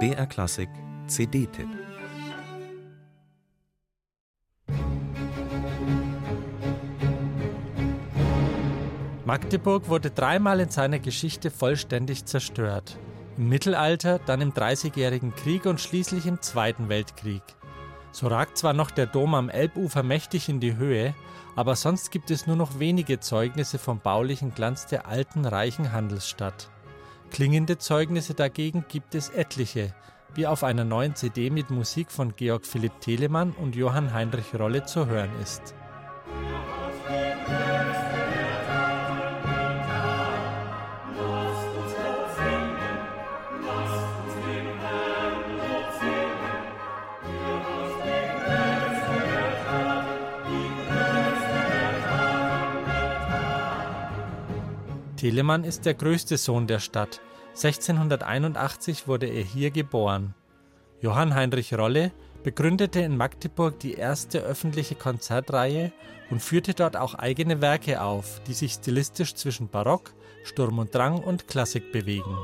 BR Klassik CD-Tipp Magdeburg wurde dreimal in seiner Geschichte vollständig zerstört. Im Mittelalter, dann im Dreißigjährigen Krieg und schließlich im Zweiten Weltkrieg. So ragt zwar noch der Dom am Elbufer mächtig in die Höhe, aber sonst gibt es nur noch wenige Zeugnisse vom baulichen Glanz der alten, reichen Handelsstadt. Klingende Zeugnisse dagegen gibt es etliche, wie auf einer neuen CD mit Musik von Georg Philipp Telemann und Johann Heinrich Rolle zu hören ist. Telemann ist der größte Sohn der Stadt. 1681 wurde er hier geboren. Johann Heinrich Rolle begründete in Magdeburg die erste öffentliche Konzertreihe und führte dort auch eigene Werke auf, die sich stilistisch zwischen Barock, Sturm und Drang und Klassik bewegen.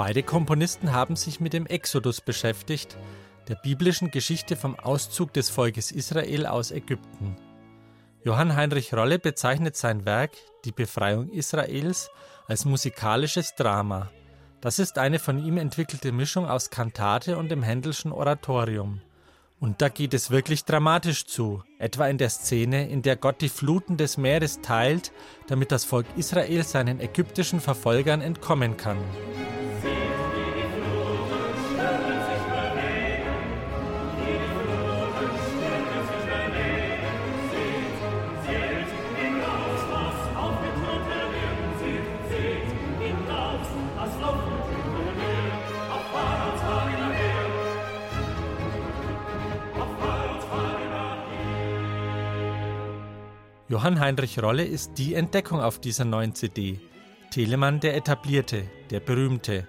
Beide Komponisten haben sich mit dem Exodus beschäftigt, der biblischen Geschichte vom Auszug des Volkes Israel aus Ägypten. Johann Heinrich Rolle bezeichnet sein Werk Die Befreiung Israels als musikalisches Drama. Das ist eine von ihm entwickelte Mischung aus Kantate und dem Händelschen Oratorium. Und da geht es wirklich dramatisch zu, etwa in der Szene, in der Gott die Fluten des Meeres teilt, damit das Volk Israel seinen ägyptischen Verfolgern entkommen kann. Johann Heinrich Rolle ist die Entdeckung auf dieser neuen CD. Telemann der Etablierte, der Berühmte.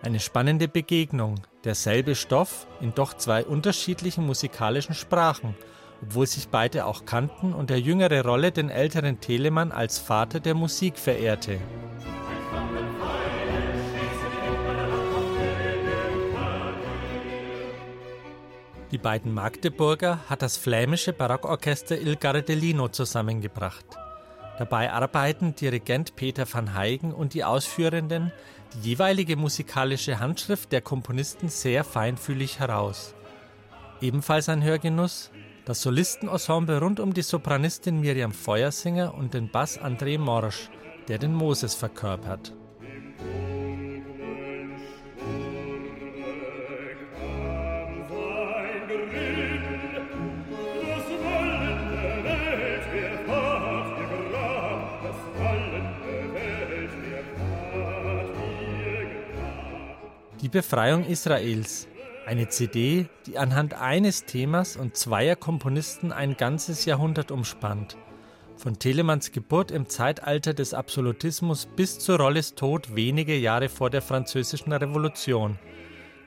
Eine spannende Begegnung, derselbe Stoff in doch zwei unterschiedlichen musikalischen Sprachen, obwohl sich beide auch kannten und der jüngere Rolle den älteren Telemann als Vater der Musik verehrte. Die beiden Magdeburger hat das flämische Barockorchester Il Gardellino zusammengebracht. Dabei arbeiten Dirigent Peter van Heigen und die Ausführenden die jeweilige musikalische Handschrift der Komponisten sehr feinfühlig heraus. Ebenfalls ein Hörgenuss das Solistenensemble rund um die Sopranistin Miriam Feuersinger und den Bass André Morsch, der den Moses verkörpert. Die Befreiung Israels. Eine CD, die anhand eines Themas und zweier Komponisten ein ganzes Jahrhundert umspannt. Von Telemanns Geburt im Zeitalter des Absolutismus bis zu Rolles Tod wenige Jahre vor der Französischen Revolution.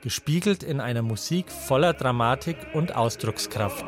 Gespiegelt in einer Musik voller Dramatik und Ausdruckskraft.